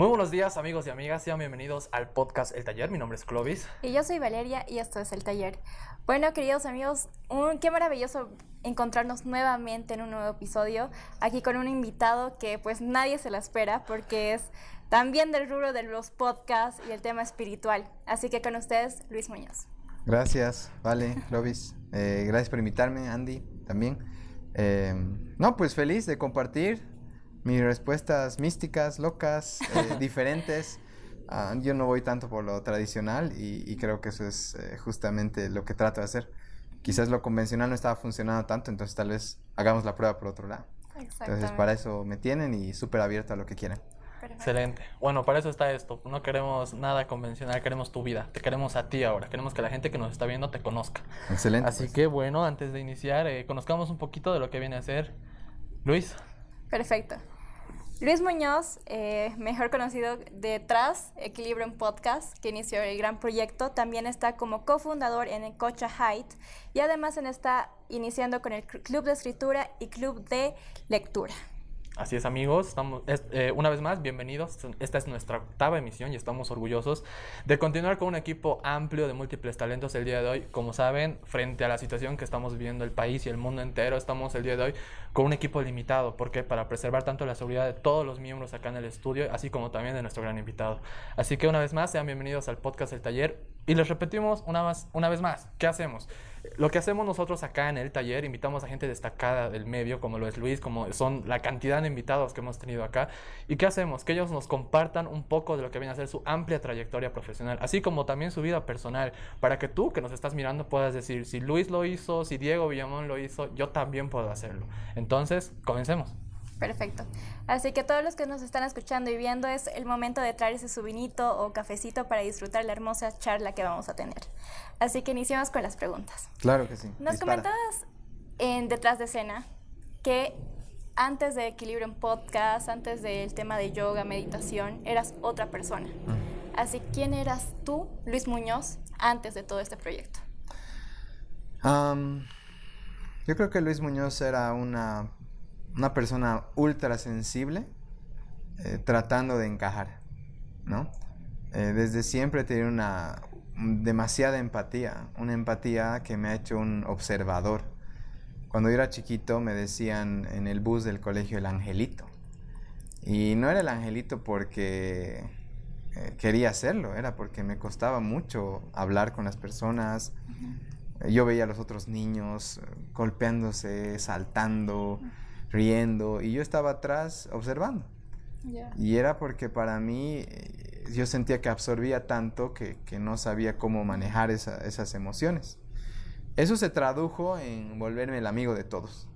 Muy buenos días amigos y amigas, sean bienvenidos al podcast El Taller, mi nombre es Clovis. Y yo soy Valeria y esto es El Taller. Bueno, queridos amigos, un, qué maravilloso encontrarnos nuevamente en un nuevo episodio, aquí con un invitado que pues nadie se la espera porque es también del rubro de los podcasts y el tema espiritual. Así que con ustedes, Luis Muñoz. Gracias, Vale, Clovis. Eh, gracias por invitarme, Andy, también. Eh, no, pues feliz de compartir mis respuestas místicas, locas, eh, diferentes. Ah, yo no voy tanto por lo tradicional y, creo que eso es eh, justamente lo que trato de hacer. Quizás lo convencional no estaba funcionando tanto, entonces tal vez hagamos la prueba por otro lado. Entonces para eso me tienen y súper abierto a lo que quieran. Excelente. Bueno, para eso está esto. No queremos nada convencional, queremos tu vida. Te queremos a ti ahora. Queremos que la gente que nos está viendo te conozca. Excelente. Así pues. que bueno, antes de iniciar, eh, conozcamos un poquito de lo que viene a ser Luis. Perfecto. Luis Muñoz, eh, mejor conocido detrás Equilibrio en Podcast, que inició el gran proyecto, también está como cofundador en Cocha Height y además está iniciando con el Club de Escritura y Club de Lectura. Así es amigos, estamos eh, una vez más bienvenidos. Esta es nuestra octava emisión y estamos orgullosos de continuar con un equipo amplio de múltiples talentos el día de hoy. Como saben, frente a la situación que estamos viviendo el país y el mundo entero, estamos el día de hoy con un equipo limitado. porque Para preservar tanto la seguridad de todos los miembros acá en el estudio, así como también de nuestro gran invitado. Así que una vez más, sean bienvenidos al podcast El Taller. Y les repetimos una, más, una vez más, ¿qué hacemos? Lo que hacemos nosotros acá en el taller, invitamos a gente destacada del medio, como lo es Luis, como son la cantidad de invitados que hemos tenido acá. ¿Y qué hacemos? Que ellos nos compartan un poco de lo que viene a ser su amplia trayectoria profesional, así como también su vida personal, para que tú que nos estás mirando puedas decir, si Luis lo hizo, si Diego Villamón lo hizo, yo también puedo hacerlo. Entonces, comencemos. Perfecto. Así que todos los que nos están escuchando y viendo es el momento de traerse su vinito o cafecito para disfrutar la hermosa charla que vamos a tener. Así que iniciamos con las preguntas. Claro que sí. Nos comentabas en Detrás de Escena que antes de Equilibrio en Podcast, antes del tema de yoga, meditación, eras otra persona. Así, ¿quién eras tú, Luis Muñoz, antes de todo este proyecto? yo creo que Luis Muñoz era una una persona ultra sensible eh, tratando de encajar, ¿no? Eh, desde siempre he una demasiada empatía, una empatía que me ha hecho un observador. Cuando yo era chiquito me decían en el bus del colegio el angelito. Y no era el angelito porque eh, quería hacerlo, era porque me costaba mucho hablar con las personas. Yo veía a los otros niños golpeándose, saltando riendo y yo estaba atrás observando. Y era porque para mí eh, yo sentía que absorbía tanto que, no sabía cómo manejar esas emociones. Eso se tradujo en volverme el amigo de todos.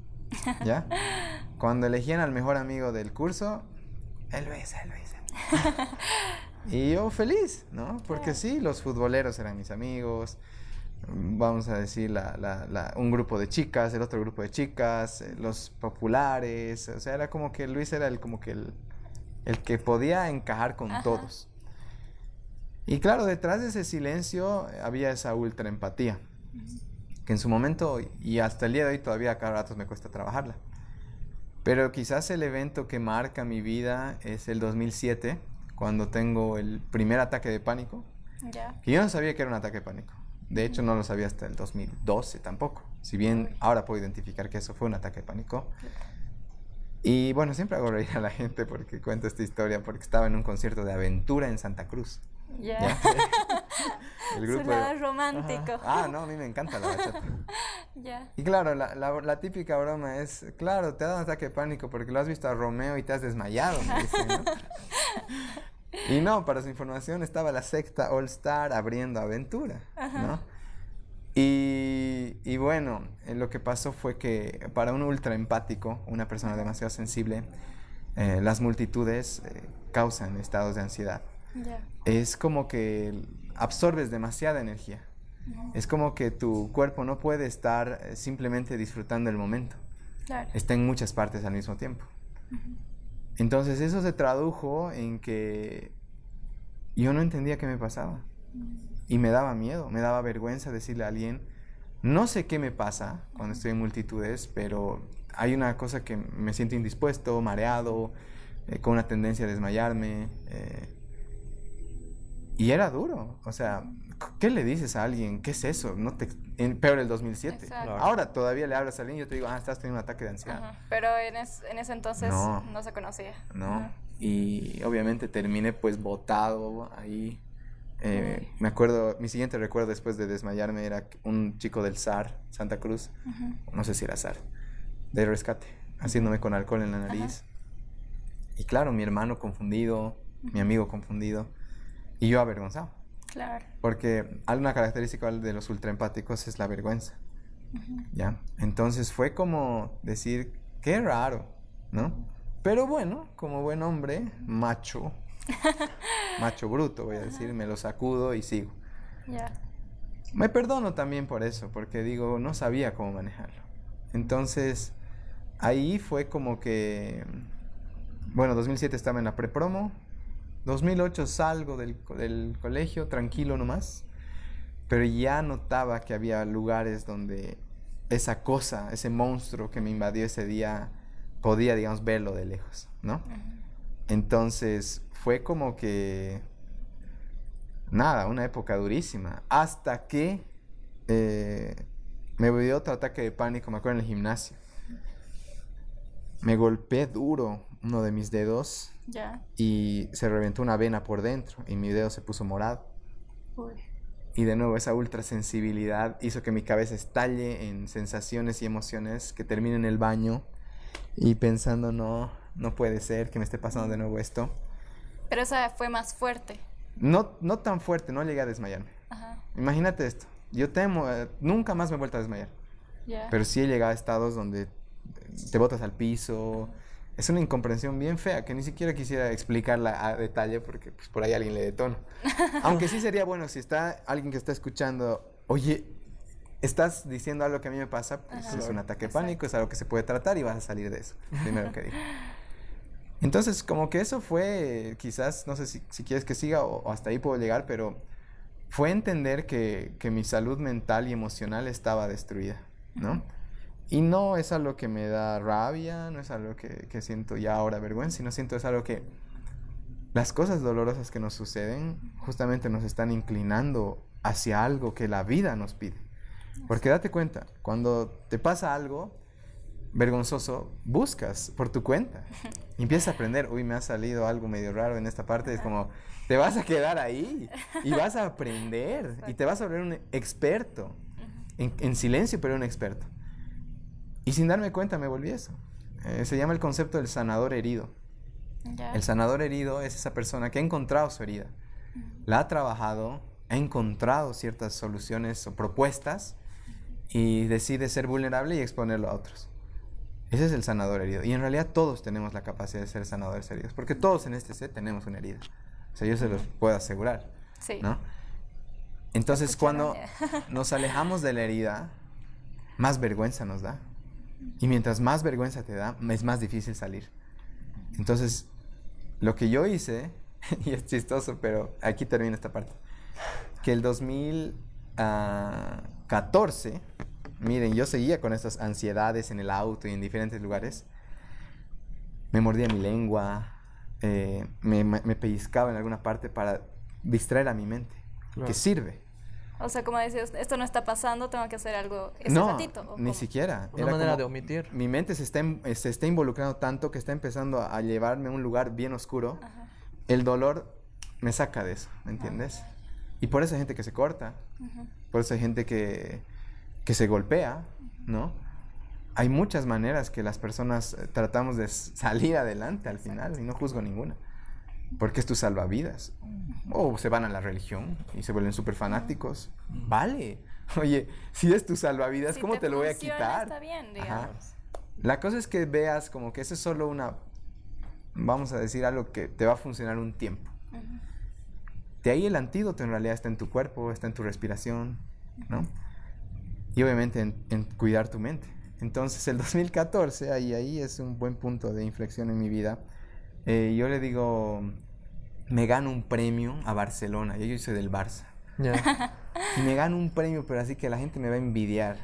¿Ya? Cuando elegían al mejor amigo del curso, él hizo, él hizo. y yo feliz, ¿no? Porque sí, los futboleros eran mis amigos, vamos a decir, un grupo de chicas, el otro grupo de chicas, eh, los populares, o sea, era como que Luis era el, como que el, que podía encajar con todos. Y claro, detrás de ese silencio había esa ultra empatía, que en su momento y hasta el día de hoy todavía cada rato me cuesta trabajarla. Pero quizás el evento que marca mi vida es el 2007, cuando tengo el primer ataque de pánico. Que yo no sabía que era un ataque de pánico. De hecho, no lo sabía hasta el 2012 tampoco. Si bien ahora puedo identificar que eso fue un ataque de pánico. Y bueno, siempre hago reír a la gente porque cuento esta historia porque estaba en un concierto de aventura en Santa Cruz. Ya. El grupo romántico. Ah, no, a mí me encanta la bachata. Ya. Y claro, la, la, típica broma es, claro, te ha dado un ataque de pánico porque lo has visto a Romeo y te has desmayado, me dicen, ¿no? Y no, para su información estaba la secta All Star abriendo aventura, ¿no? Y, y, bueno, eh, lo que pasó fue que para un ultra empático, una persona demasiado sensible, eh, las multitudes eh, causan estados de ansiedad. Es como que absorbes demasiada energía. Es como que tu cuerpo no puede estar simplemente disfrutando el momento. Está en muchas partes al mismo tiempo. Entonces eso se tradujo en que yo no entendía qué me pasaba. Y me daba miedo, me daba vergüenza decirle a alguien, no sé qué me pasa cuando estoy en multitudes, pero hay una cosa que me siento indispuesto, mareado, eh, con una tendencia a desmayarme. eh, y era duro. O sea, ¿qué le dices a alguien? ¿Qué es eso? No te, en, peor el 2007. Exacto. Ahora todavía le hablas a alguien y yo te digo, ah, estás teniendo un ataque de ansiedad. Ajá. Pero en, es- en ese entonces No. no, se conocía. ¿no? Ajá. Y obviamente terminé pues botado ahí. Eh, me acuerdo, mi siguiente recuerdo después de desmayarme era un chico del SAR, Santa Cruz, no sé si era SAR, de rescate, haciéndome con alcohol en la nariz. Y claro, mi hermano confundido, mi amigo confundido, y yo avergonzado. Claro. Porque alguna característica de los ultraempáticos es la vergüenza. ¿Ya? Entonces fue como decir, qué raro, ¿no? Pero bueno, como buen hombre, macho, macho bruto, voy a decir, me lo sacudo y sigo. Ya. Me perdono también por eso, porque digo, no sabía cómo manejarlo. Entonces, ahí fue como que, bueno, 2007 estaba en la prepromo, 2008 salgo del, del colegio, tranquilo nomás, pero ya notaba que había lugares donde esa cosa, ese monstruo que me invadió ese día, podía, digamos, verlo de lejos, ¿no? Entonces, fue como que nada, una época durísima. Hasta que eh, me dio otro ataque de pánico, me acuerdo en el gimnasio. Me golpeé duro uno de mis dedos Ya. y se reventó una vena por dentro y mi dedo se puso morado. Uy. Y de nuevo esa ultrasensibilidad hizo que mi cabeza estalle en sensaciones y emociones que termine en el baño y pensando no, no puede ser que me esté pasando de nuevo esto. Pero esa fue más fuerte. No, no tan fuerte, no llegué a desmayarme. Ajá. Imagínate esto. Yo temo, eh, nunca más me he vuelto a desmayar. Ya. Pero sí he llegado a estados donde te botas al piso. Es una incomprensión bien fea que ni siquiera quisiera explicarla a detalle porque pues, por ahí alguien le detona. Aunque sí sería bueno si está alguien que está escuchando, oye, estás diciendo algo que a mí me pasa, pues Ajá. es un ataque de pánico, es algo que se puede tratar y vas a salir de eso. Primero que digo. Entonces, como que eso fue, quizás, no sé si, si quieres que siga o, o hasta ahí puedo llegar, pero fue entender que, que mi salud mental y emocional estaba destruida, ¿no? Y no es algo que me da rabia, no es algo que, que siento ya ahora vergüenza, sino siento es algo que las cosas dolorosas que nos suceden justamente nos están inclinando hacia algo que la vida nos pide. Porque date cuenta, cuando te pasa algo vergonzoso, buscas por tu cuenta. Empiezas a aprender, uy, me ha salido algo medio raro en esta parte, es como, te vas a quedar ahí y vas a aprender y te vas a volver un experto. En, en silencio, pero un experto. Y sin darme cuenta me volví eso. Eh, se llama el concepto del sanador herido. Ya. El sanador herido es esa persona que ha encontrado su herida, la ha trabajado, ha encontrado ciertas soluciones o propuestas y decide ser vulnerable y exponerlo a otros. Ese es el sanador herido. Y en realidad todos tenemos la capacidad de ser sanadores heridos, porque todos en este set tenemos una herida. O sea, yo se los puedo asegurar, Sí. ¿no? Entonces, cuando nos alejamos de la herida, más vergüenza nos da. Y mientras más vergüenza te da, es más difícil salir. Entonces, lo que yo hice, y es chistoso, pero aquí termina esta parte, que el 2014, miren, yo seguía con estas ansiedades en el auto y en diferentes lugares, me mordía mi lengua, eh, me, me- me pellizcaba en alguna parte para distraer a mi mente, Claro. que sirve. O sea, como decías, esto no está pasando, tengo que hacer algo ese no, ratito. ¿o ni cómo? siquiera. Una Era manera como- de omitir. Mi mente se está, em- se está involucrando tanto que está empezando a, a llevarme a un lugar bien oscuro. Ajá. El dolor me saca de eso, ¿me entiendes? Y por eso hay gente que se corta, por eso hay gente que, que se golpea, ¿no? Hay muchas maneras que las personas eh, tratamos de salir adelante al final y no juzgo ninguna. Porque es tu salvavidas. O se van a la religión y se vuelven súper fanáticos. Vale. Oye, si es tu salvavidas, Si ¿cómo te, lo voy a quitar? Está bien, Ajá. digamos. La cosa es que veas como que eso es solo una, vamos a decir, algo que te va a funcionar un tiempo. De ahí el antídoto en realidad está en tu cuerpo, está en tu respiración, ¿no? Y obviamente en, en cuidar tu mente. Entonces el 2014, ahí, ahí es un buen punto de inflexión en mi vida. Eh, yo le digo, me gano un premio a Barcelona, yo, yo soy del Barça. Y me gano un premio, pero así que la gente me va a envidiar.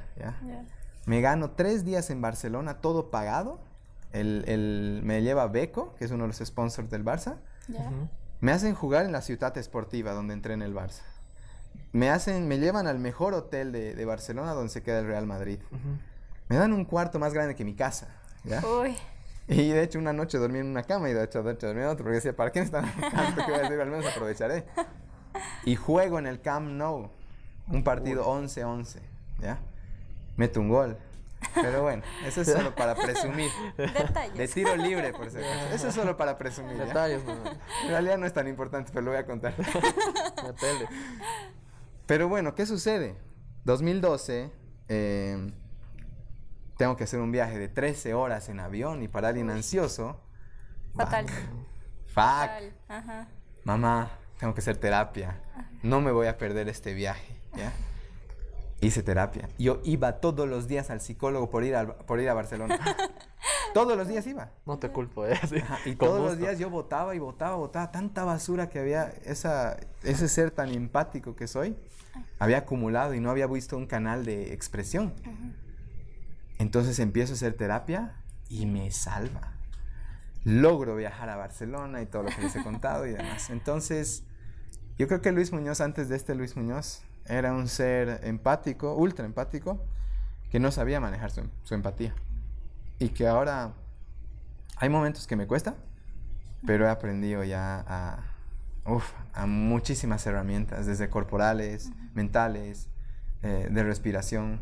Me gano tres días en Barcelona, todo pagado, el, el- me lleva Beco, que es uno de los sponsors del Barça. Me hacen jugar en la Ciutat Esportiva, donde entré en el Barça. Me hacen, me llevan al mejor hotel de, de Barcelona, donde se queda el Real Madrid. Me dan un cuarto más grande que mi casa, ¿ya? Uy, Y de hecho una noche dormí en una cama y de hecho, de hecho dormí en otra porque decía, ¿para qué me están tanto que voy a decir? Al menos aprovecharé. Y juego en el Camp Nou, un partido 11-11, ¿ya? Meto un gol. Pero bueno, eso es solo para presumir. De detalles. tiro libre, por si acaso. Eso es solo para presumir, ¿ya? Detalles, no. En realidad no es tan importante, pero lo voy a contar. La tele. Pero bueno, ¿qué sucede? 2012, eh, tengo que hacer un viaje de 13 horas en avión y para alguien ansioso, Fatal. fuck, Fatal. Ajá. mamá, tengo que hacer terapia. No me voy a perder este viaje, ¿ya? Hice terapia. Yo iba todos los días al psicólogo por ir, al- por ir a Barcelona. todos los días iba. No te culpo, ¿eh? Sí, Ajá, y todos los gusto. días yo votaba y votaba, votaba. Tanta basura que había, esa, ese ser tan empático que soy, había acumulado y no había visto un canal de expresión. Entonces empiezo a hacer terapia y me salva. Logro viajar a Barcelona y todo lo que les he contado y demás. Entonces, yo creo que Luis Muñoz, antes de este Luis Muñoz, era un ser empático, ultra empático, que no sabía manejar su, su empatía. Y que ahora hay momentos que me cuesta, pero he aprendido ya a, uf, a muchísimas herramientas, desde corporales, mentales, eh, de respiración,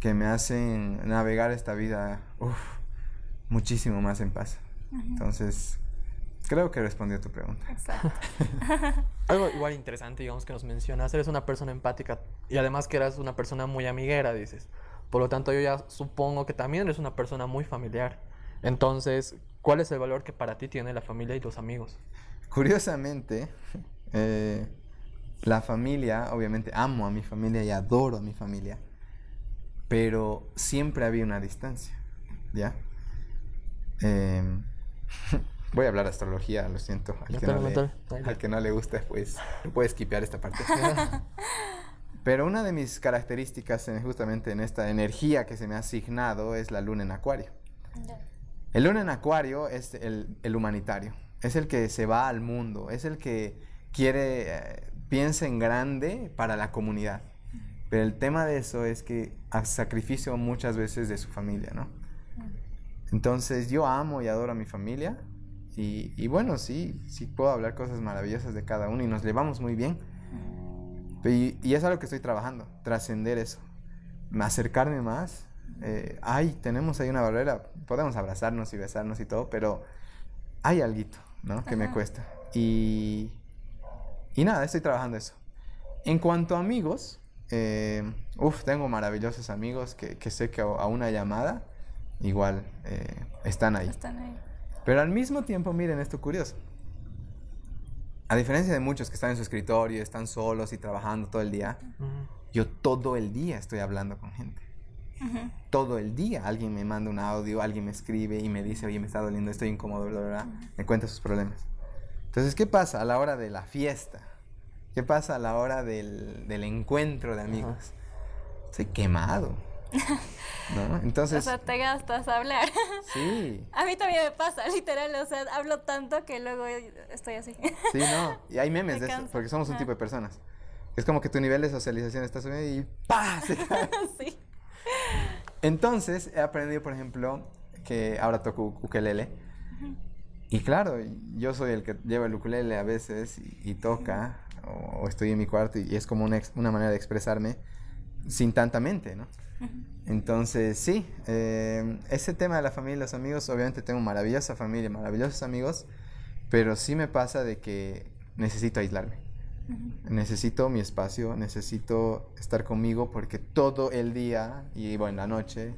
que me hacen navegar esta vida uf, muchísimo más en paz. Entonces, creo que respondí a tu pregunta. Exacto. Algo igual interesante, digamos, que nos mencionas, eres una persona empática y además que eras una persona muy amiguera, dices. Por lo tanto, yo ya supongo que también eres una persona muy familiar. Entonces, ¿cuál es el valor que para ti tiene la familia y los amigos? Curiosamente, eh, la familia, obviamente amo a mi familia y adoro a mi familia, pero siempre había una distancia, ¿ya? Em, voy a hablar de astrología, lo siento. Al, que no, le, al que no le gusta, pues puedes skipear esta parte. Pero una de mis características en- justamente en esta energía que se me ha asignado es la luna en acuario. El luna en acuario es el, el humanitario, es el que se va al mundo, es el que quiere, eh, piensa en grande para la comunidad. Pero el tema de eso es que a sacrificio muchas veces de su familia, ¿no? Entonces yo amo y adoro a mi familia y, y bueno, sí, sí puedo hablar cosas maravillosas de cada uno y nos llevamos muy bien. Y, y es algo que estoy trabajando, trascender eso, acercarme más. Eh, ay, tenemos ahí una barrera, podemos abrazarnos y besarnos y todo, pero hay algo, ¿no? Que me cuesta. Y, y nada, estoy trabajando eso. En cuanto a amigos, eh, uf, tengo maravillosos amigos que, que sé que a, una llamada igual eh, están ahí. Están ahí. Pero al mismo tiempo, miren esto curioso. A diferencia de muchos que están en su escritorio, están solos y trabajando todo el día, yo todo el día estoy hablando con gente. Todo el día alguien me manda un audio, alguien me escribe y me dice, oye, me está doliendo, estoy incómodo, bla, bla, bla. Me cuenta sus problemas. Entonces, ¿qué pasa a la hora de la fiesta? ¿Qué pasa a la hora del, del encuentro de amigos? Estoy quemado. ¿No? O Entonces, sea, te gastas a hablar. sí. A mí también me pasa, literal. O sea, hablo tanto que luego estoy así. Sí, no. Y hay memes Me de eso, porque somos un Ajá. tipo de personas. Es como que tu nivel de socialización está subiendo y ¡pah! se cae. sí. Entonces, he aprendido, por ejemplo, que ahora toco ukelele. Y claro, yo soy el que lleva el ukulele a veces y, y toca, o, o estoy en mi cuarto y es como una, ex- una manera de expresarme sin tanta mente, ¿no? Entonces, sí, eh, ese tema de la familia y los amigos, obviamente tengo maravillosa familia, maravillosos amigos, pero sí me pasa de que necesito aislarme. Necesito mi espacio, necesito estar conmigo porque todo el día y bueno, la noche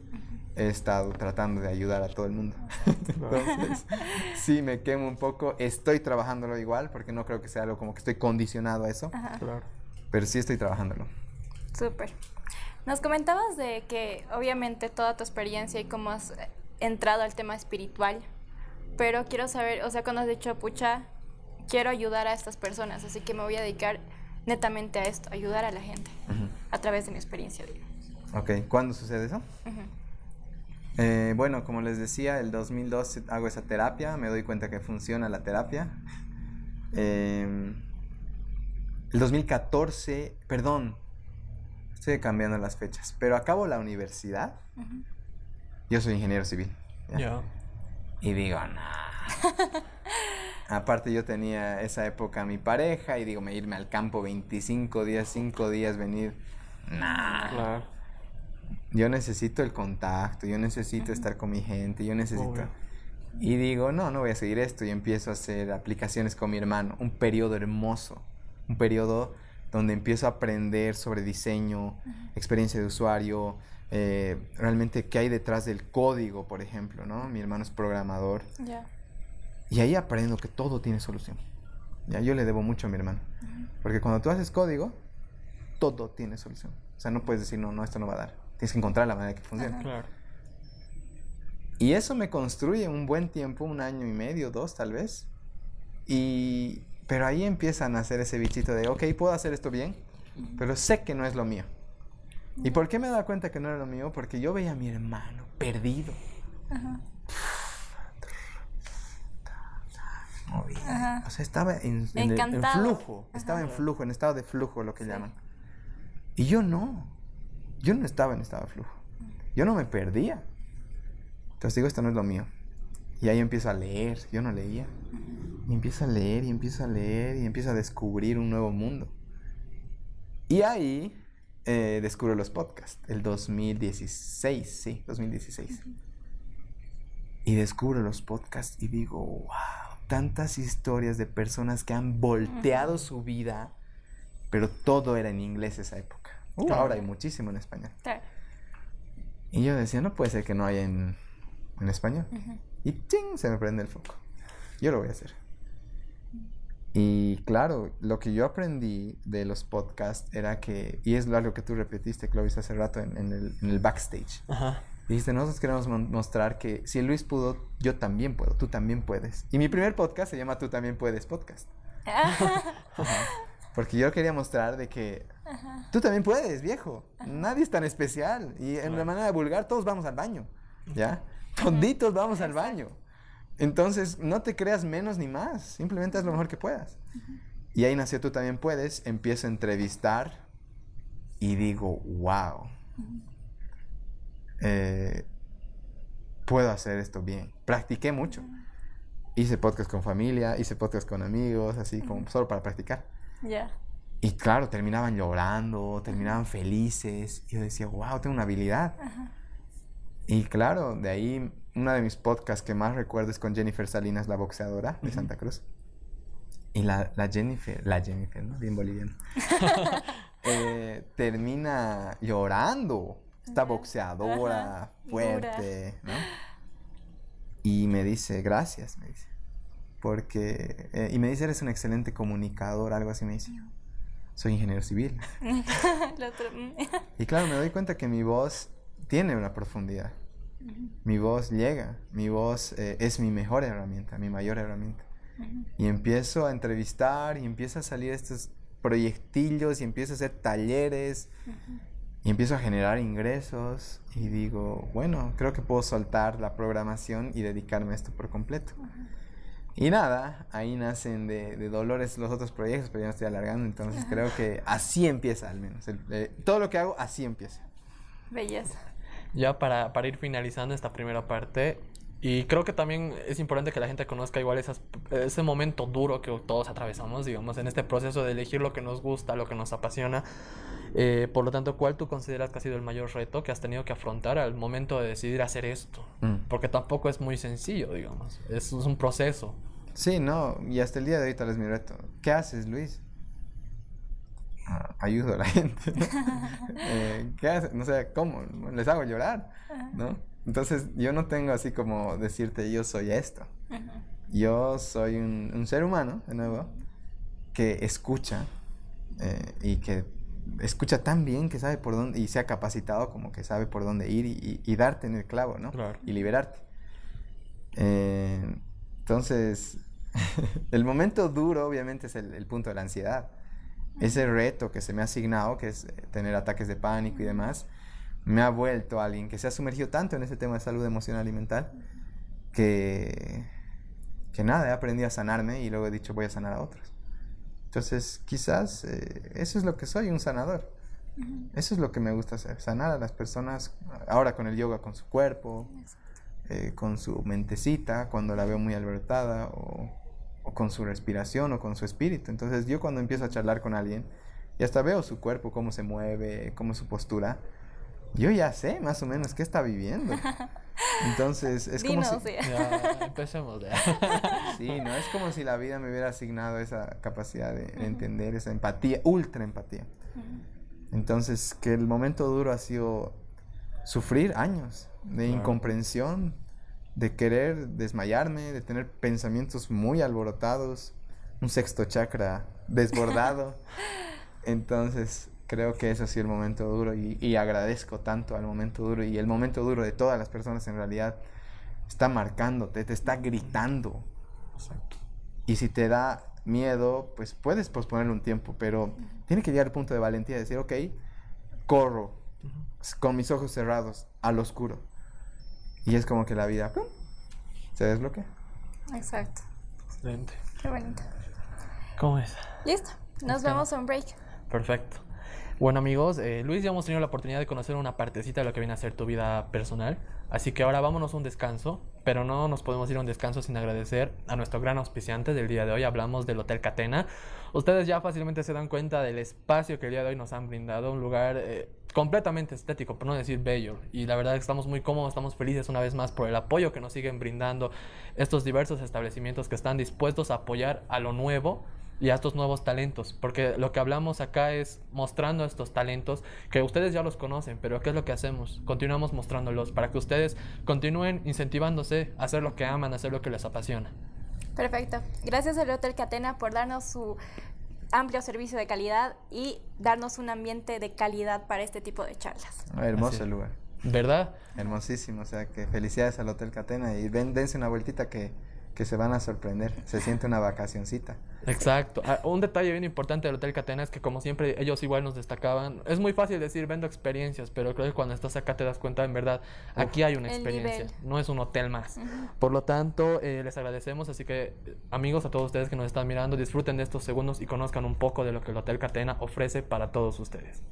he estado tratando de ayudar a todo el mundo. Entonces, sí, me quemo un poco. Estoy trabajándolo igual porque no creo que sea algo como que estoy condicionado a eso. Claro. pero sí estoy trabajándolo. Súper. Nos comentabas de que obviamente toda tu experiencia y cómo has entrado al tema espiritual, pero quiero saber, o sea, cuando has dicho, pucha, quiero ayudar a estas personas, así que me voy a dedicar netamente a esto, ayudar a la gente, Ujú. a través de mi experiencia. Ok, ¿cuándo sucede eso? Ujú. Eh, bueno, como les decía, el 2012 hago esa terapia, me doy cuenta que funciona la terapia. Eh, el 2014, perdón, estoy cambiando las fechas, pero acabo la universidad. Yo soy ingeniero civil. ¿ya? Ya. Y digo, nah. Aparte yo tenía esa época mi pareja y digo, me irme al campo 25 días, 5 días, venir. Nah. Claro. Yo necesito el contacto, yo necesito estar con mi gente, yo necesito... Obvio. Y digo, no, no voy a seguir esto y empiezo a hacer aplicaciones con mi hermano. Un periodo hermoso, un periodo donde empiezo a aprender sobre diseño, experiencia de usuario, eh, realmente qué hay detrás del código, por ejemplo, ¿no? Mi hermano es programador. Ya. Y ahí aprendo que todo tiene solución. Ya, yo le debo mucho a mi hermano. Porque cuando tú haces código, todo tiene solución. O sea, no puedes decir, no, no, esto no va a dar. Tienes que encontrar la manera que funcione. Claro. Y eso me construye un buen tiempo, un año y medio, dos tal vez. Y... Pero ahí empieza a nacer ese bichito de, ok, puedo hacer esto bien, pero sé que no es lo mío. ¿Y por qué me he dado cuenta que no era lo mío? Porque yo veía a mi hermano perdido. Movía. O sea, estaba en, en el- en Encantado. flujo, estaba en flujo, en estado de flujo, lo que llaman. Y yo no. Yo no estaba en estado de flujo. Yo no me perdía. Entonces digo, esto no es lo mío. Y ahí empiezo a leer. Yo no leía. Y empiezo a leer, y empiezo a leer, y empiezo a descubrir un nuevo mundo. Y ahí eh, descubro los podcasts. El 2016, sí, 2016. Y descubro los podcasts y digo, wow, tantas historias de personas que han volteado su vida, pero todo era en inglés esa época. Uh, Claro. Ahora hay muchísimo en español. Claro. Y yo decía, no puede ser que no haya en, en español. Y ¡ting! se me prende el foco. Yo lo voy a hacer. Y claro, lo que yo aprendí de los podcasts era que, y es algo que tú repetiste, Clovis, hace rato en, en el, en el backstage. Ajá. Dijiste, nosotros queremos mostrar que si Luis pudo, yo también puedo, tú también puedes. Y mi primer podcast se llama Tú también puedes podcast. Porque yo quería mostrar de que tú también puedes, viejo. Nadie es tan especial. Y en la manera vulgar todos vamos al baño. ¿Ya? Toditos vamos al baño. Entonces, no te creas menos ni más. Simplemente haz lo mejor que puedas. Y ahí nació Tú también puedes. Empiezo a entrevistar y digo, wow. Eh, puedo hacer esto bien. Practiqué mucho. Hice podcast con familia, hice podcast con amigos, así como solo para practicar. Ya. Y claro, terminaban llorando, terminaban felices. Y yo decía, wow, tengo una habilidad. Y claro, de ahí, uno de mis podcasts que más recuerdo es con Jennifer Salinas, la boxeadora de Santa Cruz. Y la, la Jennifer, la Jennifer, ¿no? Bien boliviano. eh, termina llorando. Esta boxeadora Ajá, fuerte, ¿no? Y me dice, gracias, me dice. Porque, eh, y me dice, eres un excelente comunicador, algo así me dice. Soy ingeniero civil. Mm. Y claro, me doy cuenta que mi voz tiene una profundidad. Mi voz llega, mi voz eh, es mi mejor herramienta, mi mayor herramienta. Y empiezo a entrevistar y empieza a salir estos proyectillos y empiezo a hacer talleres y empiezo a generar ingresos y digo, bueno, creo que puedo soltar la programación y dedicarme a esto por completo. Y nada, ahí nacen de, de dolores los otros proyectos, pero ya me estoy alargando, entonces creo que así empieza al menos. El- eh, todo lo que hago, así empieza. Belleza. Ya para, para ir finalizando esta primera parte, y creo que también es importante que la gente conozca igual esas, ese momento duro que todos atravesamos, digamos, en este proceso de elegir lo que nos gusta, lo que nos apasiona. Eh, por lo tanto, ¿cuál tú consideras que ha sido el mayor reto que has tenido que afrontar al momento de decidir hacer esto? Mm. Porque tampoco es muy sencillo, digamos, es, es un proceso. Sí, no, y hasta el día de hoy tal es mi reto. ¿Qué haces, Luis? Ah, ayudo a la gente. Eh, ¿Qué haces? No sé, ¿cómo? Les hago llorar, ¿no? Entonces, yo no tengo así como decirte, yo soy esto. Yo soy un, un ser humano, de nuevo, que escucha eh, y que escucha tan bien que sabe por dónde, y se ha capacitado como que sabe por dónde ir y, y- y darte en el clavo, ¿no? Claro. Y liberarte. Eh, entonces, el momento duro obviamente es el, el punto de la ansiedad. Ese reto que se me ha asignado, que es eh, tener ataques de pánico y demás, me ha vuelto alguien que se ha sumergido tanto en ese tema de salud emocional y mental que, que nada, he aprendido a sanarme y luego he dicho voy a sanar a otros. Entonces, quizás eh, eso es lo que soy, un sanador. Eso es lo que me gusta hacer, sanar a las personas, ahora con el yoga, con su cuerpo, eh, con su mentecita, cuando la veo muy alborotada, o, o, con su respiración, o con su espíritu. Entonces yo cuando empiezo a charlar con alguien, y hasta veo su cuerpo, cómo se mueve, cómo es su postura, yo ya sé más o menos qué está viviendo. Entonces, es como si... Ya, empecemos ya. sí, no, es como si la vida me hubiera asignado esa capacidad de, entender, esa empatía, ultra empatía. Entonces, que el momento duro ha sido sufrir años de incomprensión, de querer desmayarme, de tener pensamientos muy alborotados, un sexto chakra desbordado. Entonces, creo que ese ha sido el momento duro y, agradezco tanto al momento duro y el momento duro de todas las personas en realidad está marcándote, te está gritando. Y si te da miedo, pues puedes posponer un tiempo, pero tiene que llegar al punto de valentía de decir, ok, corro con mis ojos cerrados al oscuro. Y es como que la vida se desbloquea. Exacto. Excelente. Qué bonito. ¿Cómo es? Listo. Nos vemos a un break. Perfecto. Bueno amigos, eh, Luis ya hemos tenido la oportunidad de conocer una partecita de lo que viene a ser tu vida personal, así que ahora vámonos a un descanso, pero no nos podemos ir a un descanso sin agradecer a nuestro gran auspiciante del día de hoy, hablamos del Hotel Catena. Ustedes ya fácilmente se dan cuenta del espacio que el día de hoy nos han brindado, un lugar eh, completamente estético, por no decir bello, y la verdad estamos muy cómodos, estamos felices una vez más por el apoyo que nos siguen brindando estos diversos establecimientos que están dispuestos a apoyar a lo nuevo y a estos nuevos talentos, porque lo que hablamos acá es mostrando estos talentos que ustedes ya los conocen, pero ¿qué es lo que hacemos? Continuamos mostrándolos para que ustedes continúen incentivándose a hacer lo que aman, a hacer lo que les apasiona. Perfecto. Gracias al Hotel Catena por darnos su amplio servicio de calidad y darnos un ambiente de calidad para este tipo de charlas. Ah, hermoso el lugar. ¿Verdad? Hermosísimo, o sea que felicidades al Hotel Catena y ven, dense una vueltita que que se van a sorprender. Se siente una vacacioncita. Exacto. Ah, un detalle bien importante del Hotel Catena es que como siempre ellos igual nos destacaban. Es muy fácil decir vendo experiencias, pero creo que cuando estás acá te das cuenta en verdad, aquí hay una experiencia, no es un hotel más. Por lo tanto, eh, les agradecemos, así que amigos a todos ustedes que nos están mirando, disfruten de estos segundos y conozcan un poco de lo que el Hotel Catena ofrece para todos ustedes.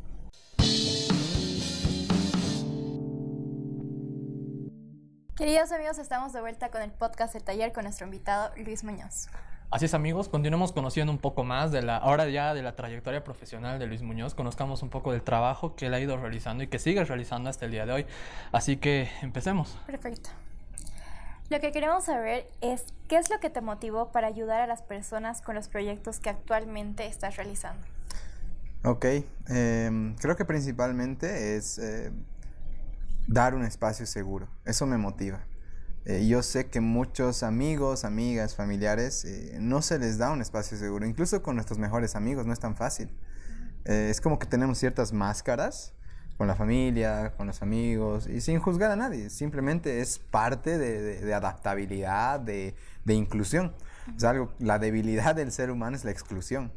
Queridos amigos, estamos de vuelta con el podcast del taller con nuestro invitado Luis Muñoz. Así es amigos, continuemos conociendo un poco más de la, ahora ya de la trayectoria profesional de Luis Muñoz, conozcamos un poco del trabajo que él ha ido realizando y que sigue realizando hasta el día de hoy. Así que empecemos. Perfecto. Lo que queremos saber es qué es lo que te motivó para ayudar a las personas con los proyectos que actualmente estás realizando. Ok, em, creo que principalmente es eh, dar un espacio seguro. Eso me motiva. Eh, yo sé que muchos amigos, amigas, familiares, eh, no se les da un espacio seguro. Incluso con nuestros mejores amigos no es tan fácil. Eh, es como que tenemos ciertas máscaras con la familia, con los amigos, y sin juzgar a nadie. Simplemente es parte de, adaptabilidad, de, inclusión. Es algo, la debilidad del ser humano es la exclusión.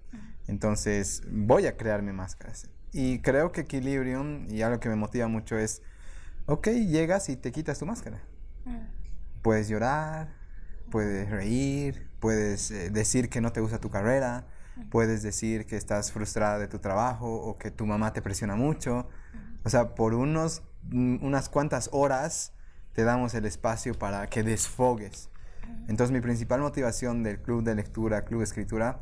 Entonces voy a crearme máscaras. Y creo que Equilibrium, y algo que me motiva mucho es Ok, llegas y te quitas tu máscara. Mm. Puedes llorar, puedes reír, puedes eh, decir que no te gusta tu carrera, mm. puedes decir que estás frustrada de tu trabajo o que tu mamá te presiona mucho. Mm. O sea, por unos, unas cuantas horas te damos el espacio para que desfogues. Entonces mi principal motivación del club de lectura, club de escritura,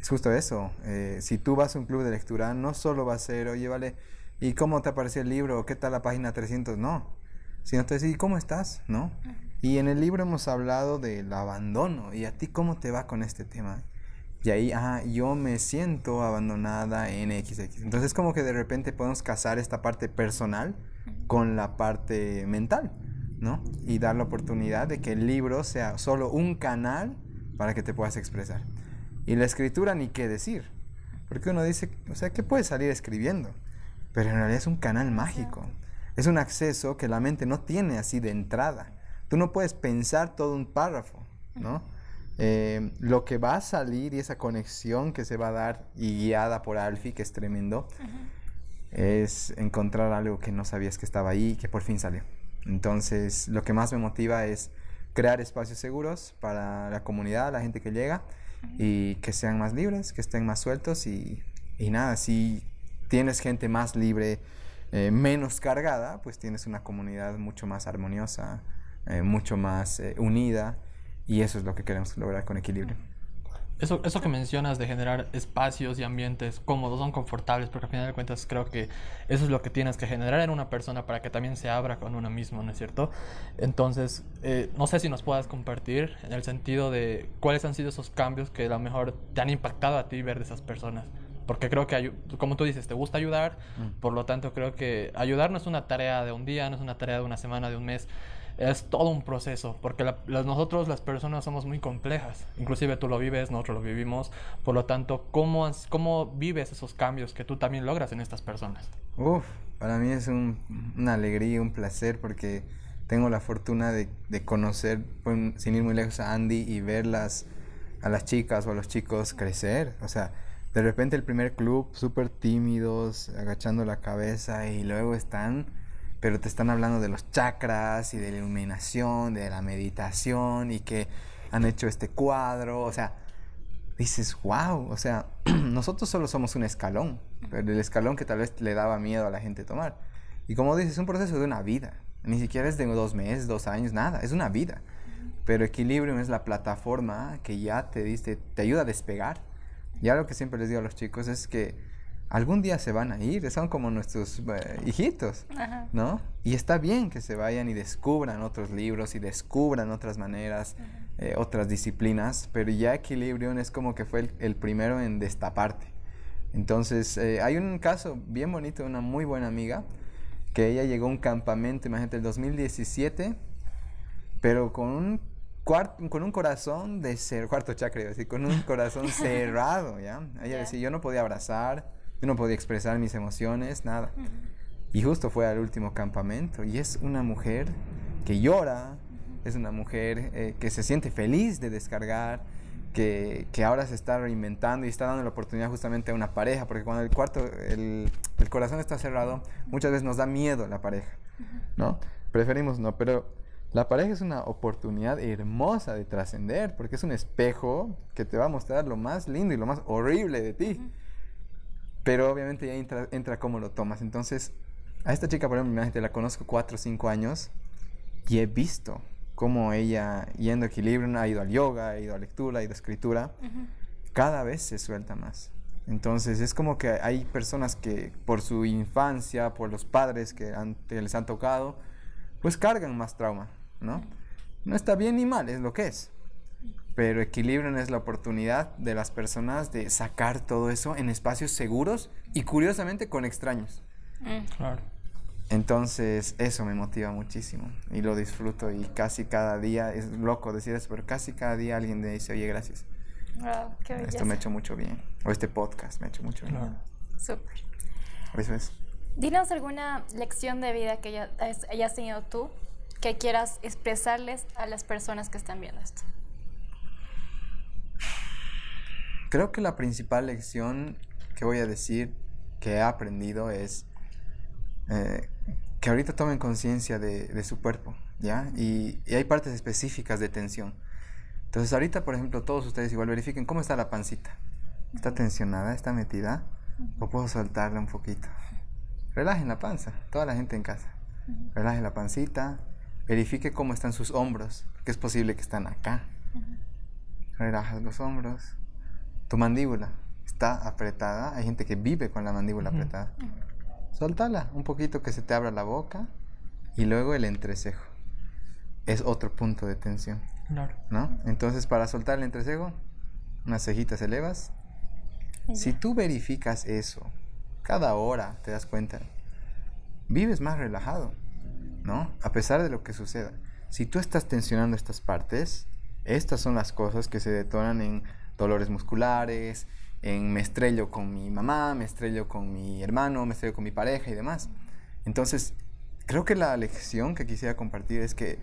es justo eso. Eh, si tú vas a un club de lectura, no solo va a ser, oye, vale, ¿Y cómo te apareció el libro? ¿Qué tal la página 300? No. Sino te decís, ¿y cómo estás? ¿No? Y en el libro hemos hablado del abandono. ¿Y a ti cómo te va con este tema? Y ahí, ah, yo me siento abandonada en XX. Entonces, como que de repente podemos casar esta parte personal con la parte mental, ¿no? Y dar la oportunidad de que el libro sea solo un canal para que te puedas expresar. Y la escritura, ni qué decir. Porque uno dice, o sea, ¿qué puedes salir escribiendo? Pero en realidad es un canal mágico. Es un acceso que la mente no tiene así de entrada. Tú no puedes pensar todo un párrafo, ¿no? Eh, lo que va a salir y esa conexión que se va a dar y guiada por Alfie, que es tremendo, es encontrar algo que no sabías que estaba ahí y que por fin salió. Entonces, lo que más me motiva es crear espacios seguros para la comunidad, la gente que llega, y que sean más libres, que estén más sueltos y, y nada, si tienes gente más libre, eh, menos cargada, pues tienes una comunidad mucho más armoniosa, eh, mucho más eh, unida, y eso es lo que queremos lograr con equilibrio. Eso, eso que mencionas de generar espacios y ambientes cómodos, son confortables, porque al final de cuentas creo que eso es lo que tienes que generar en una persona para que también se abra con uno mismo, ¿no es cierto? Entonces, eh, no sé si nos puedas compartir en el sentido de cuáles han sido esos cambios que a lo mejor te han impactado a ti ver de esas personas. Porque creo que, como tú dices, te gusta ayudar, mm. por lo tanto creo que ayudar no es una tarea de un día, no es una tarea de una semana, de un mes, es todo un proceso, porque nosotros las personas somos muy complejas, inclusive tú lo vives, nosotros lo vivimos, por lo tanto, ¿cómo, ¿cómo vives esos cambios que tú también logras en estas personas? Uf, para mí es un, una alegría, un placer, porque tengo la fortuna de, de conocer, sin ir muy lejos, a Andy y verlas a las chicas o a los chicos crecer, o sea, de repente el primer club súper tímidos, agachando la cabeza y luego están pero te están hablando de los chakras y de la iluminación, de la meditación y que han hecho este cuadro, o sea, dices, wow, o sea, nosotros solo somos un escalón, pero el escalón que tal vez le daba miedo a la gente tomar. Y como dices, es un proceso de una vida, ni siquiera es de dos meses, dos años, nada, es una vida. Pero equilibrio es la plataforma que ya te diste, te ayuda a despegar. Ya lo que siempre les digo a los chicos es que algún día se van a ir, son como nuestros eh, hijitos, ¿no? Y está bien que se vayan y descubran otros libros y descubran otras maneras, eh, otras disciplinas, pero ya Equilibrium es como que fue el, primero en destaparte. Entonces, eh, hay un caso bien bonito de una muy buena amiga, que ella llegó a un campamento, imagínate, el 2017, pero con un con un corazón de ser, cuarto chakra, decir, con un corazón cerrado, ¿ya? Ella decía, yo no podía abrazar, yo no podía expresar mis emociones, nada. Y justo fue al último campamento y es una mujer que llora, es una mujer eh, que se siente feliz de descargar, que, que, ahora se está reinventando y está dando la oportunidad justamente a una pareja, porque cuando el cuarto, el, el corazón está cerrado, muchas veces nos da miedo la pareja, ¿no? Preferimos no, pero la pareja es una oportunidad hermosa de trascender, porque es un espejo que te va a mostrar lo más lindo y lo más horrible de ti. Pero obviamente ya entra, entra cómo lo tomas. Entonces, a esta chica, por ejemplo, la conozco cuatro o cinco años y he visto cómo ella, yendo a equilibrio, ha ido al yoga, ha ido a lectura, ha ido a escritura, cada vez se suelta más. Entonces es como que hay personas que por su infancia, por los padres que, que les han tocado, pues cargan más trauma, ¿no? No está bien ni mal, es lo que es pero equilibrio es la oportunidad de las personas de sacar todo eso en espacios seguros y curiosamente con extraños. Mm. Claro. Entonces eso me motiva muchísimo y lo disfruto y casi cada día, es loco decir eso, pero casi cada día alguien me dice, oye, gracias. Wow, qué Esto me ha hecho mucho bien. O este podcast me ha hecho mucho bien. Súper. Eso es. Dinos alguna lección de vida que hayas tenido tú que quieras expresarles a las personas que están viendo esto. Creo que la principal lección que voy a decir que he aprendido es eh, que ahorita tomen conciencia de, su cuerpo, ¿ya? Y, hay partes específicas de tensión. Entonces ahorita, por ejemplo, todos ustedes igual verifiquen cómo está la pancita. ¿Está tensionada? ¿Está metida? ¿O puedo soltarla un poquito? Relajen la panza, toda la gente en casa. Relajen la pancita, verifique cómo están sus hombros, que es posible que están acá. Relajas los hombros, tu mandíbula está apretada. Hay gente que vive con la mandíbula apretada. Soltala un poquito que se te abra la boca y luego el entrecejo. Es otro punto de tensión. ¿No? Entonces, para soltar el entrecejo, unas cejitas elevas. Si tú verificas eso, cada hora te das cuenta, vives más relajado, ¿no? A pesar de lo que suceda. Si tú estás tensionando estas partes, estas son las cosas que se detonan en dolores musculares, en me estrello con mi mamá, me estrello con mi hermano, me estrello con mi pareja y demás. Entonces, creo que la lección que quisiera compartir es que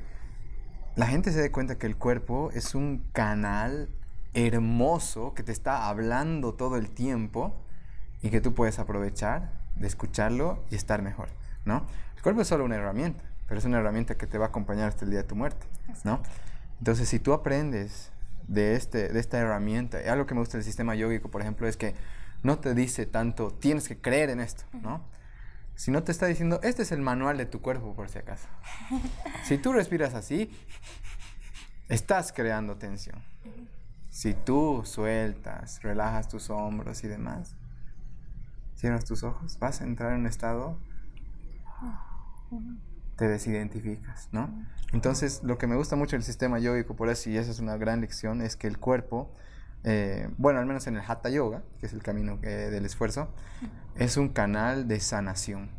la gente se dé cuenta que el cuerpo es un canal hermoso que te está hablando todo el tiempo y que tú puedes aprovechar de escucharlo y estar mejor, ¿no? El cuerpo es solo una herramienta, pero es una herramienta que te va a acompañar hasta el día de tu muerte, ¿no? Entonces, si tú aprendes de, este, de esta herramienta, y algo que me gusta del sistema yógico, por ejemplo, es que no te dice tanto, tienes que creer en esto, ¿no? Sino te está diciendo, este es el manual de tu cuerpo, por si acaso. si tú respiras así, estás creando tensión. Si tú sueltas, relajas tus hombros y demás, cierras tus ojos, vas a entrar en un estado, te desidentificas, ¿no? Entonces, lo que me gusta mucho del sistema yógico, por eso, y esa es una gran lección, es que el cuerpo, eh, bueno, al menos en el Hatha Yoga, que es el camino eh, del esfuerzo, es un canal de sanación,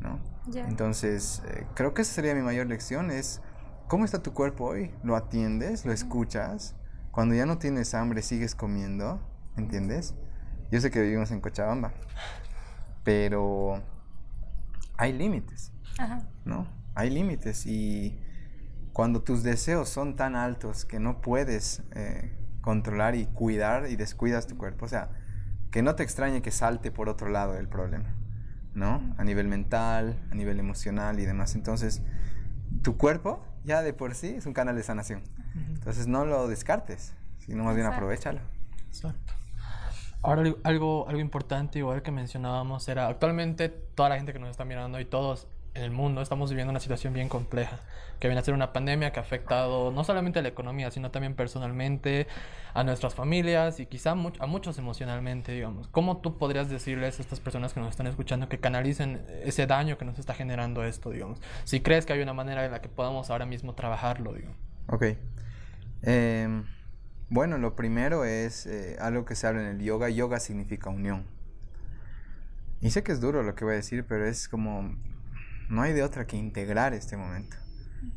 ¿no? Entonces, eh, creo que esa sería mi mayor lección, es cómo está tu cuerpo hoy, lo atiendes, lo escuchas, cuando ya no tienes hambre sigues comiendo, ¿entiendes? Yo sé que vivimos en Cochabamba, pero hay límites, ¿no? Hay límites y cuando tus deseos son tan altos que no puedes eh, controlar y cuidar y descuidas tu cuerpo, o sea, que no te extrañe que salte por otro lado del problema, ¿no? A nivel mental, a nivel emocional y demás. Entonces, tu cuerpo ya de por sí es un canal de sanación. Entonces, no lo descartes, sino más bien aprovechalo. Exacto. Ahora algo, algo importante, igual que mencionábamos, era actualmente toda la gente que nos está mirando y todos en el mundo estamos viviendo una situación bien compleja, que viene a ser una pandemia que ha afectado no solamente a la economía, sino también personalmente, a nuestras familias y quizá a muchos emocionalmente, digamos. ¿Cómo tú podrías decirles a estas personas que nos están escuchando que canalicen ese daño que nos está generando esto, digamos? Si crees que hay una manera en la que podamos ahora mismo trabajarlo, digamos. Ok. Eh, bueno, lo primero es eh, algo que se habla en el yoga. Yoga significa unión. Y sé que es duro lo que voy a decir, pero es como, no hay de otra que integrar este momento.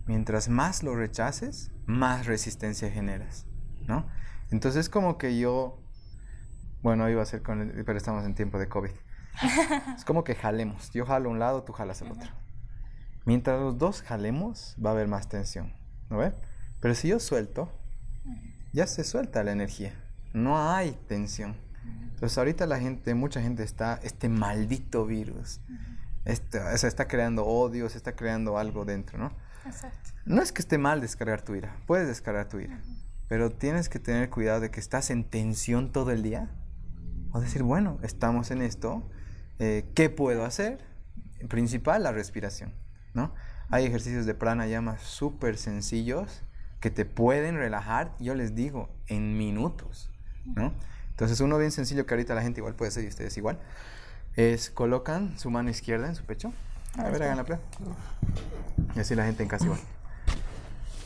Mientras más lo rechaces, más resistencia generas, ¿no? Entonces es como que yo, bueno, iba a ser con, el, pero estamos en tiempo de COVID. Es como que jalemos. Yo jalo un lado, tú jalas el otro. Mientras los dos jalemos, va a haber más tensión, ¿no ves? Pero si yo suelto, ya se suelta la energía. No hay tensión. Entonces ahorita la gente, mucha gente está, este maldito virus, este, se está creando odio, se está creando algo dentro, ¿no? Exacto. No es que esté mal descargar tu ira, puedes descargar tu ira, pero tienes que tener cuidado de que estás en tensión todo el día. O decir, bueno, estamos en esto, eh, ¿qué puedo hacer? Principal, la respiración, ¿no? Hay ejercicios de pranayama súper sencillos que te pueden relajar, yo les digo, en minutos, ¿no? Entonces uno bien sencillo que ahorita la gente igual puede hacer y ustedes igual, es colocan su mano izquierda en su pecho. A ver, hagan la prueba. Y así la gente en casa igual.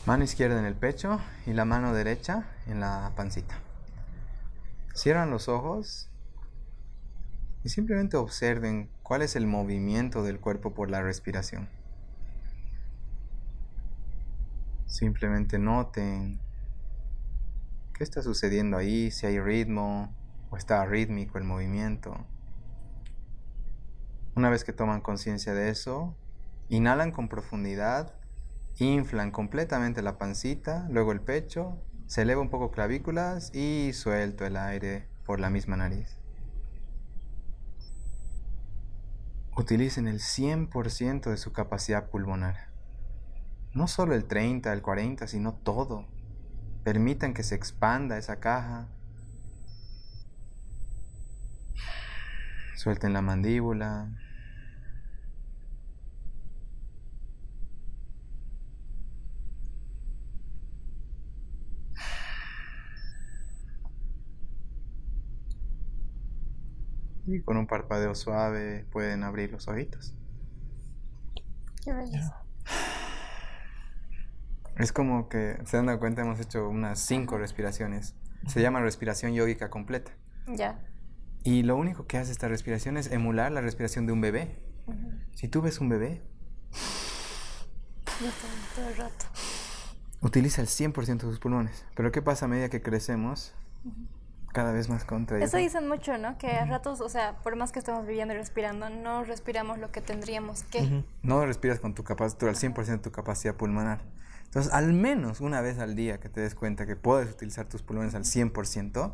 Mano izquierda en el pecho y la mano derecha en la pancita. Cierran los ojos y simplemente observen cuál es el movimiento del cuerpo por la respiración. Simplemente noten qué está sucediendo ahí, si hay ritmo o está rítmico el movimiento. Una vez que toman conciencia de eso, inhalan con profundidad, inflan completamente la pancita, luego el pecho, se eleva un poco clavículas y suelto el aire por la misma nariz. Utilicen el 100% de su capacidad pulmonar. No solo el 30, el 40, sino todo. Permitan que se expanda esa caja. Suelten la mandíbula. Y con un parpadeo suave pueden abrir los ojitos. Qué belleza. Es como que, se dan cuenta, hemos hecho unas cinco respiraciones. Se llama respiración yógica completa. Ya. Y lo único que hace esta respiración es emular la respiración de un bebé. Si tú ves un bebé, todo el rato. Utiliza el 100% de sus pulmones. Pero ¿qué pasa a medida que crecemos? Cada vez más contra Eso dicen mucho, ¿no? Que a ratos, o sea, por más que estemos viviendo y respirando, no respiramos lo que tendríamos que. No respiras con tu capacidad, al 100% de tu capacidad pulmonar. Entonces, al menos una vez al día que te des cuenta que puedes utilizar tus pulmones al 100%,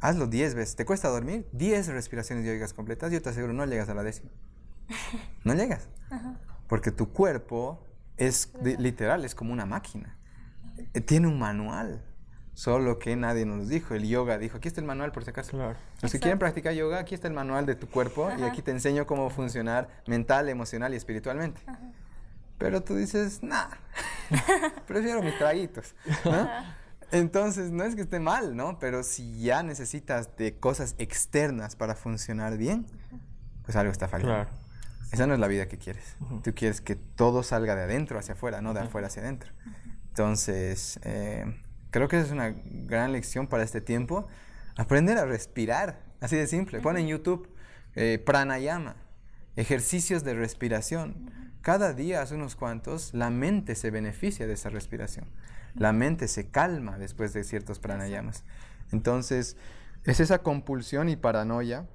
hazlo 10 veces. ¿Te cuesta dormir? 10 respiraciones yoicas completas. Yo te aseguro, no llegas a la décima. No llegas. Porque tu cuerpo es literal, es como una máquina. Eh, Tiene un manual. Solo que nadie nos dijo. El yoga dijo, aquí está el manual por si acaso. Claro. Los que quieren practicar yoga, aquí está el manual de tu cuerpo y aquí te enseño cómo funcionar mental, emocional y espiritualmente. Pero tú dices, nah, prefiero mis traguitos. ¿no? Entonces, no es que esté mal, ¿no? Pero si ya necesitas de cosas externas para funcionar bien, pues algo está fallando. Claro. Esa no es la vida que quieres. Tú quieres que todo salga de adentro hacia afuera, no de afuera hacia adentro. Entonces, eh, creo que esa es una gran lección para este tiempo. Aprender a respirar, así de simple. Pon en YouTube eh, pranayama, ejercicios de respiración. Cada día hace unos cuantos, la mente se beneficia de esa respiración. La mente se calma después de ciertos pranayamas. Entonces, es esa compulsión y paranoia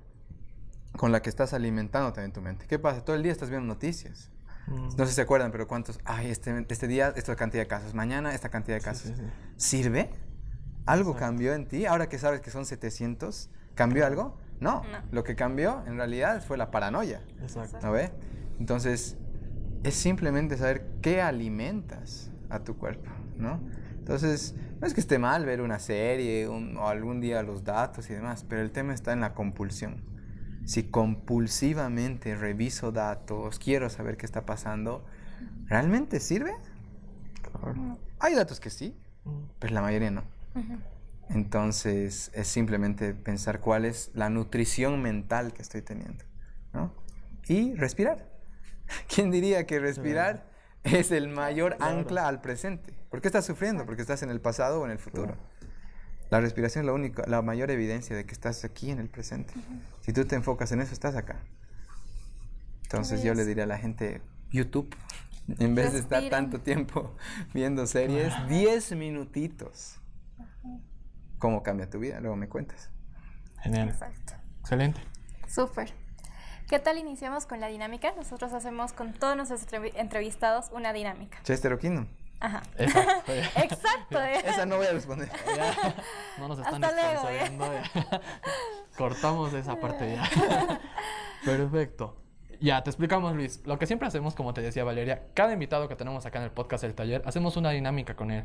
con la que estás alimentando también tu mente. ¿Qué pasa? Todo el día estás viendo noticias. Mm. No sé si se acuerdan, pero cuántos, ay, este, este día esta cantidad de casos, mañana esta cantidad de Sí, casos. sí, sí. ¿Sirve? ¿Algo Exacto. cambió en ti? Ahora que sabes que son 700, ¿cambió algo? No. No. Lo que cambió en realidad fue la paranoia. Exacto. ¿No ve? Entonces, es simplemente saber qué alimentas a tu cuerpo, ¿no? Entonces, no es que esté mal ver una serie un- o algún día los datos y demás, pero el tema está en la compulsión. Si compulsivamente reviso datos, quiero saber qué está pasando, ¿realmente sirve? Claro. Hay datos que sí, pero la mayoría no. Entonces es simplemente pensar cuál es la nutrición mental que estoy teniendo, ¿no? Y respirar. ¿Quién diría que respirar es el mayor Claro. ancla al presente? ¿Por qué estás sufriendo? Porque estás en el pasado o en el futuro. La respiración es la única, la mayor evidencia de que estás aquí en el presente. Si tú te enfocas en eso, estás acá. Entonces yo le diría a la gente, YouTube, en vez de estar Respiren. tanto tiempo viendo series, 10 minutitos. ¿Cómo cambia tu vida? Luego me cuentas. Genial. Exacto. Excelente. Súper. ¿Qué tal iniciamos con la dinámica? Nosotros hacemos con todos nuestros entrevi- entrevistados una dinámica. Chester o Kingdom. Ajá. Exacto. Exacto. ¿eh? Esa no voy a responder. Ya, no nos están Hasta luego, ya. Cortamos esa parte ya. Perfecto. Ya, te explicamos, Luis. Lo que siempre hacemos, como te decía Valeria, cada invitado que tenemos acá en el podcast del taller, hacemos una dinámica con él.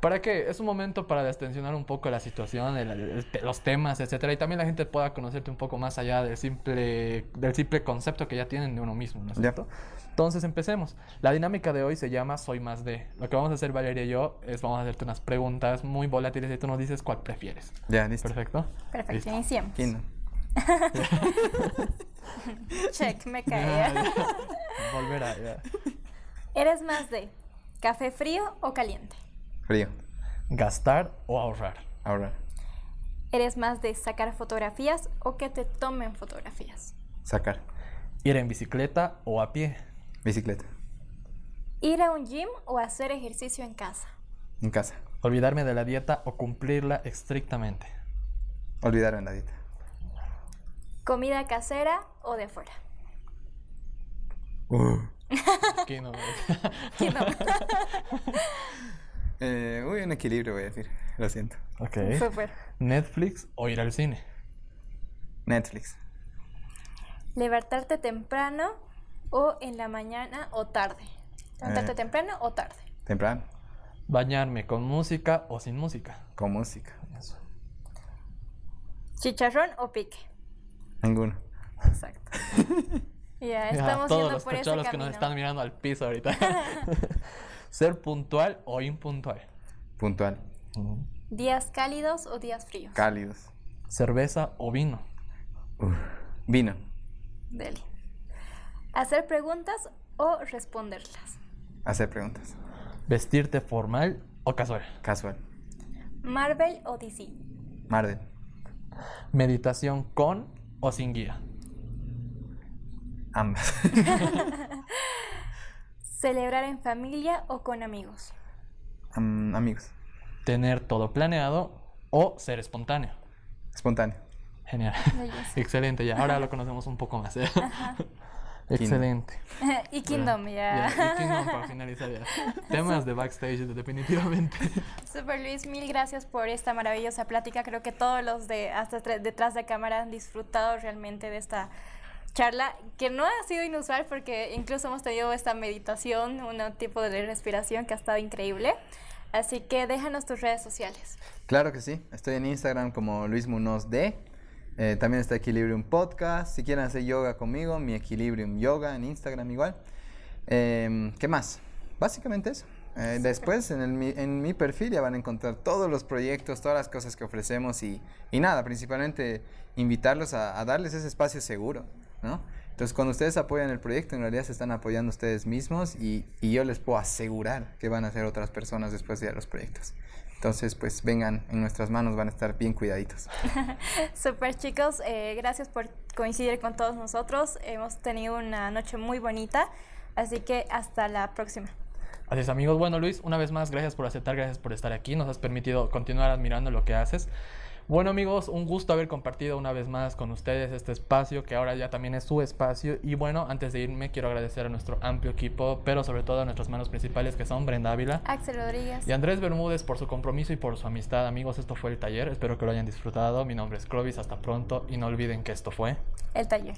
¿Para qué? Es un momento para destensionar un poco la situación, el- los temas, etcétera, y también la gente pueda conocerte un poco más allá del simple, del simple concepto que ya tienen de uno mismo, ¿no es cierto? Entonces empecemos. La dinámica de hoy se llama Soy más de. Lo que vamos a hacer Valeria y yo es vamos a hacerte unas preguntas muy volátiles y tú nos dices cuál prefieres. Ya, listo. Perfecto. Perfecto, Listo. Check, me Ya, cae. ya. Volverá, ya. ¿Eres más de café frío o caliente? Frío. Gastar o ahorrar. Ahora. ¿Eres más de sacar fotografías o que te tomen fotografías? Sacar. Ir en bicicleta o a pie. Bicicleta. ¿Ir a un gym o hacer ejercicio en casa? En casa. Olvidarme de la dieta o cumplirla estrictamente. Olvidaron la dieta. ¿Comida casera o de afuera? No me- ¿Quién no? Eh, uy, un equilibrio voy a decir. Lo siento. ok. Súper. Netflix o ir al cine. Netflix. ¿Levantarte temprano o en la mañana o tarde? ¿Levantarte Eh. temprano o tarde? Temprano. Bañarme con música o sin música. Con música. Eso. ¿Chicharrón o pique? Ninguno. Exacto. Ya, estamos todos yendo los por ese que nos están mirando al piso ahorita. Ser puntual o impuntual. Puntual. ¿Días cálidos o días fríos? Cálidos. Cerveza o vino. Vino. Deli. ¿Hacer preguntas o responderlas? Hacer preguntas. Vestirte formal o casual. Casual. ¿Marvel o DC? Marvel. Meditación con o sin guía. Ambas. ¿Celebrar en familia o con amigos? Am- amigos. Tener todo planeado o ser espontáneo. Espontáneo. Genial. Excelente, ya ahora lo conocemos un poco más. ¿eh? Excelente. y Kingdom, ya. Y Kingdom para finalizar ya. Temas de backstage, definitivamente. Super Luis, mil gracias por esta maravillosa plática. Creo que todos los de hasta detrás de cámara han disfrutado realmente de esta charla, que no ha sido inusual porque incluso hemos tenido esta meditación, un tipo de respiración que ha estado increíble. Así que déjanos tus redes sociales. Claro que sí. Estoy en Instagram como Luis Munoz D. Eh, también está Equilibrium Podcast. Si quieren hacer yoga conmigo, mi Equilibrium Yoga en Instagram igual. Em, ¿Qué más? Básicamente eso. Eh, después en, el mi, en mi perfil ya van a encontrar todos los proyectos, todas las cosas que ofrecemos y, y nada, principalmente invitarlos a, a darles ese espacio seguro, ¿no? Entonces cuando ustedes apoyan el proyecto en realidad se están apoyando ustedes mismos y, y yo les puedo asegurar que van a ser otras personas después de los proyectos. Entonces, pues vengan, en nuestras manos van a estar bien cuidaditos. Super chicos, eh, gracias por coincidir con todos nosotros. Hemos tenido una noche muy bonita, así que hasta la próxima. Así es, amigos. Bueno, Luis, una vez más, gracias por aceptar, gracias por estar aquí. Nos has permitido continuar admirando lo que haces. Bueno, amigos, un gusto haber compartido una vez más con ustedes este espacio, que ahora ya también es su espacio. Y bueno, antes de irme, quiero agradecer a nuestro amplio equipo, pero sobre todo a nuestras manos principales, que son Brenda Ávila Axel Rodríguez. y Andrés Bermúdez por su compromiso y por su amistad. Amigos, esto fue el taller. Espero que lo hayan disfrutado. Mi nombre es Clovis. Hasta pronto. Y no olviden que esto fue. El taller.